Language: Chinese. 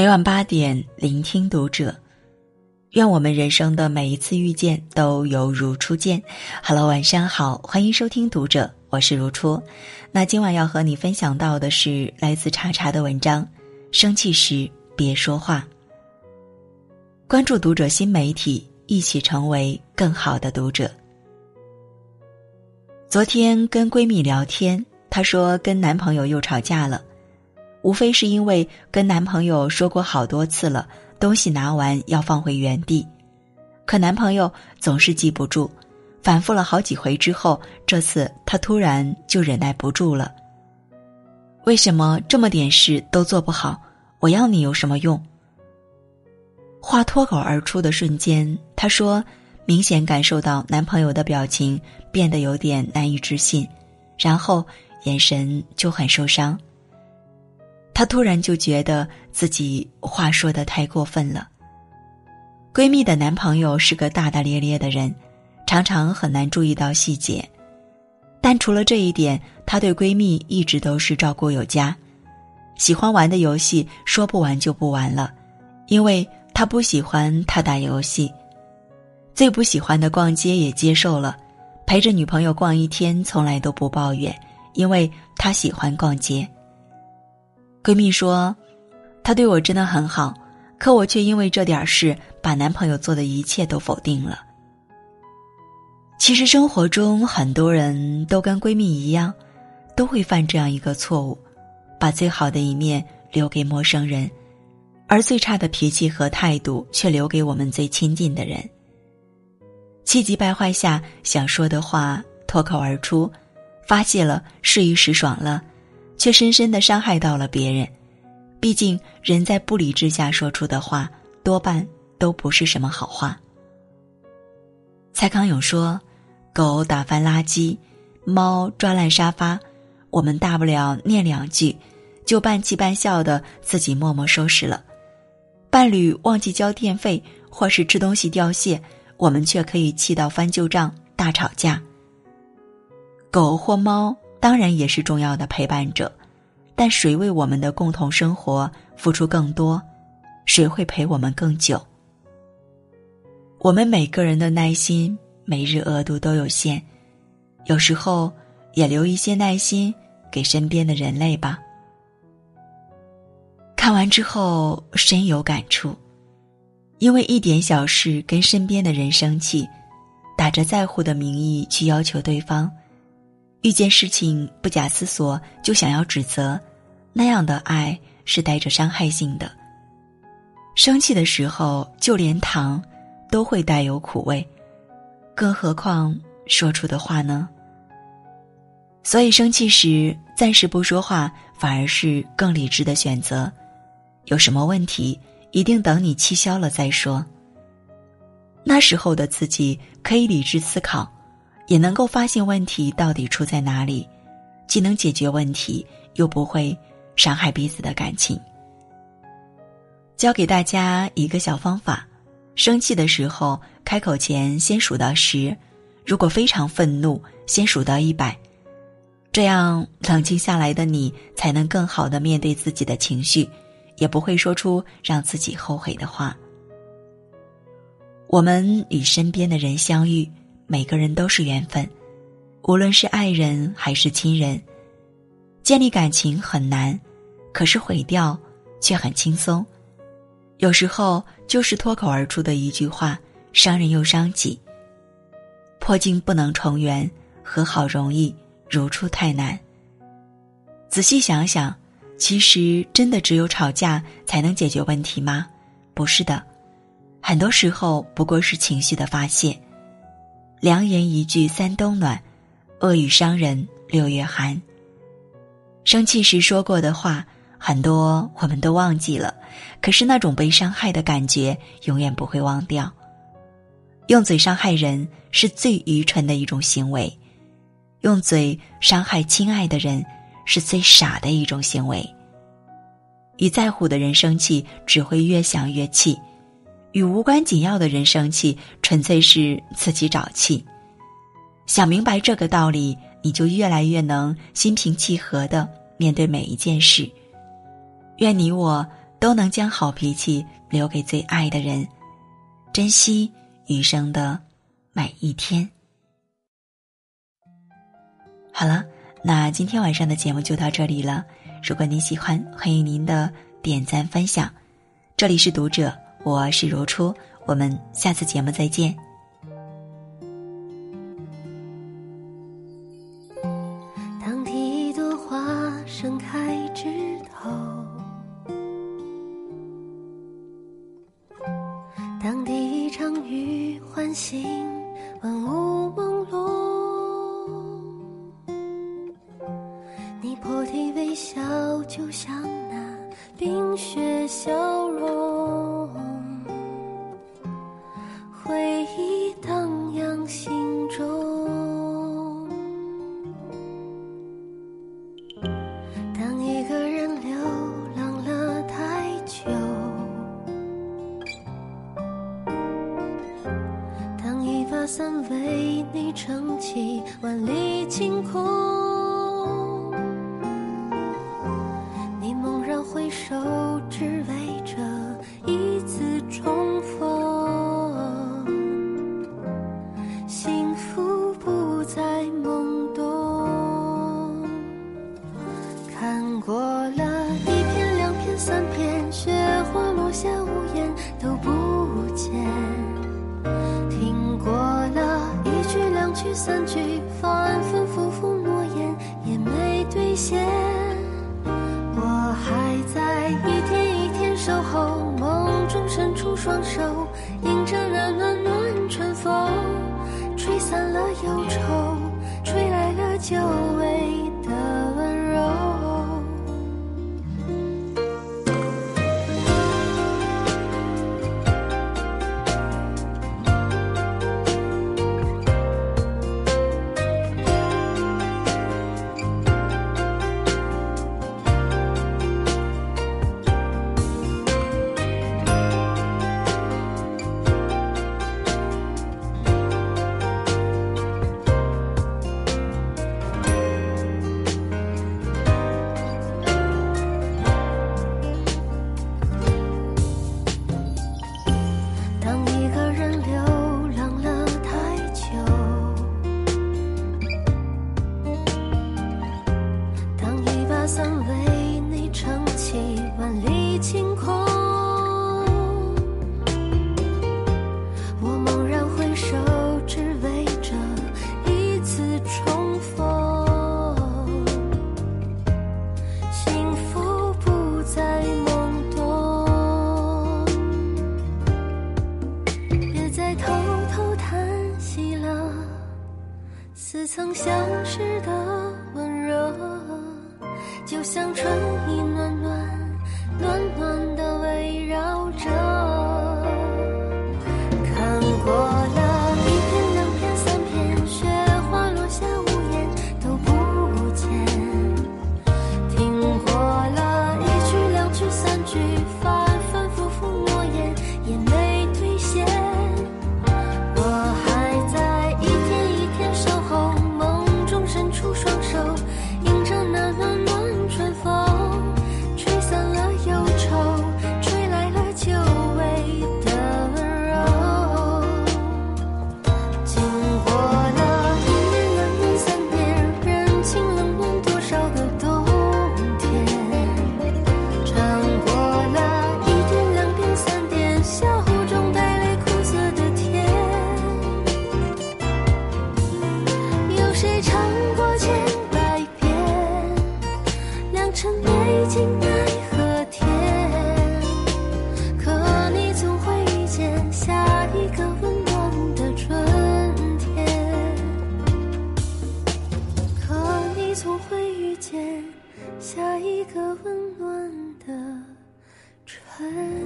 每晚八点，聆听读者。愿我们人生的每一次遇见都犹如初见。Hello，晚上好，欢迎收听读者，我是如初。那今晚要和你分享到的是来自茶茶的文章：生气时别说话。关注读者新媒体，一起成为更好的读者。昨天跟闺蜜聊天，她说跟男朋友又吵架了，无非是因为跟男朋友说过好多次了。东西拿完要放回原地，可男朋友总是记不住，反复了好几回之后，这次他突然就忍耐不住了。为什么这么点事都做不好？我要你有什么用？话脱口而出的瞬间，她说，明显感受到男朋友的表情变得有点难以置信，然后眼神就很受伤。她突然就觉得自己话说的太过分了。闺蜜的男朋友是个大大咧咧的人，常常很难注意到细节，但除了这一点，他对闺蜜一直都是照顾有加。喜欢玩的游戏说不玩就不玩了，因为他不喜欢他打游戏。最不喜欢的逛街也接受了，陪着女朋友逛一天从来都不抱怨，因为他喜欢逛街。闺蜜说：“他对我真的很好，可我却因为这点事把男朋友做的一切都否定了。”其实生活中很多人都跟闺蜜一样，都会犯这样一个错误，把最好的一面留给陌生人，而最差的脾气和态度却留给我们最亲近的人。气急败坏下想说的话脱口而出，发泄了是一时爽了。却深深的伤害到了别人，毕竟人在不理智下说出的话，多半都不是什么好话。蔡康永说：“狗打翻垃圾，猫抓烂沙发，我们大不了念两句，就半气半笑的自己默默收拾了。伴侣忘记交电费，或是吃东西掉屑，我们却可以气到翻旧账，大吵架。狗或猫。”当然也是重要的陪伴者，但谁为我们的共同生活付出更多，谁会陪我们更久？我们每个人的耐心每日额度都有限，有时候也留一些耐心给身边的人类吧。看完之后深有感触，因为一点小事跟身边的人生气，打着在乎的名义去要求对方。遇见事情不假思索就想要指责，那样的爱是带着伤害性的。生气的时候，就连糖都会带有苦味，更何况说出的话呢？所以生气时暂时不说话，反而是更理智的选择。有什么问题，一定等你气消了再说。那时候的自己可以理智思考。也能够发现问题到底出在哪里，既能解决问题，又不会伤害彼此的感情。教给大家一个小方法：生气的时候，开口前先数到十；如果非常愤怒，先数到一百。这样冷静下来的你，才能更好的面对自己的情绪，也不会说出让自己后悔的话。我们与身边的人相遇。每个人都是缘分，无论是爱人还是亲人，建立感情很难，可是毁掉却很轻松。有时候就是脱口而出的一句话，伤人又伤己。破镜不能重圆，和好容易，如初太难。仔细想想，其实真的只有吵架才能解决问题吗？不是的，很多时候不过是情绪的发泄。良言一句三冬暖，恶语伤人六月寒。生气时说过的话很多，我们都忘记了，可是那种被伤害的感觉永远不会忘掉。用嘴伤害人是最愚蠢的一种行为，用嘴伤害亲爱的人是最傻的一种行为。与在乎的人生气，只会越想越气。与无关紧要的人生气，纯粹是自己找气。想明白这个道理，你就越来越能心平气和的面对每一件事。愿你我都能将好脾气留给最爱的人，珍惜余生的每一天。好了，那今天晚上的节目就到这里了。如果您喜欢，欢迎您的点赞分享。这里是读者，我是如初，我们下次节目再见。当第一朵花盛开枝头，当第一场雨唤醒万物朦胧，你破涕微笑，就像那冰雪消融，伞为你撑起万里晴空，就像春意下一个温暖的春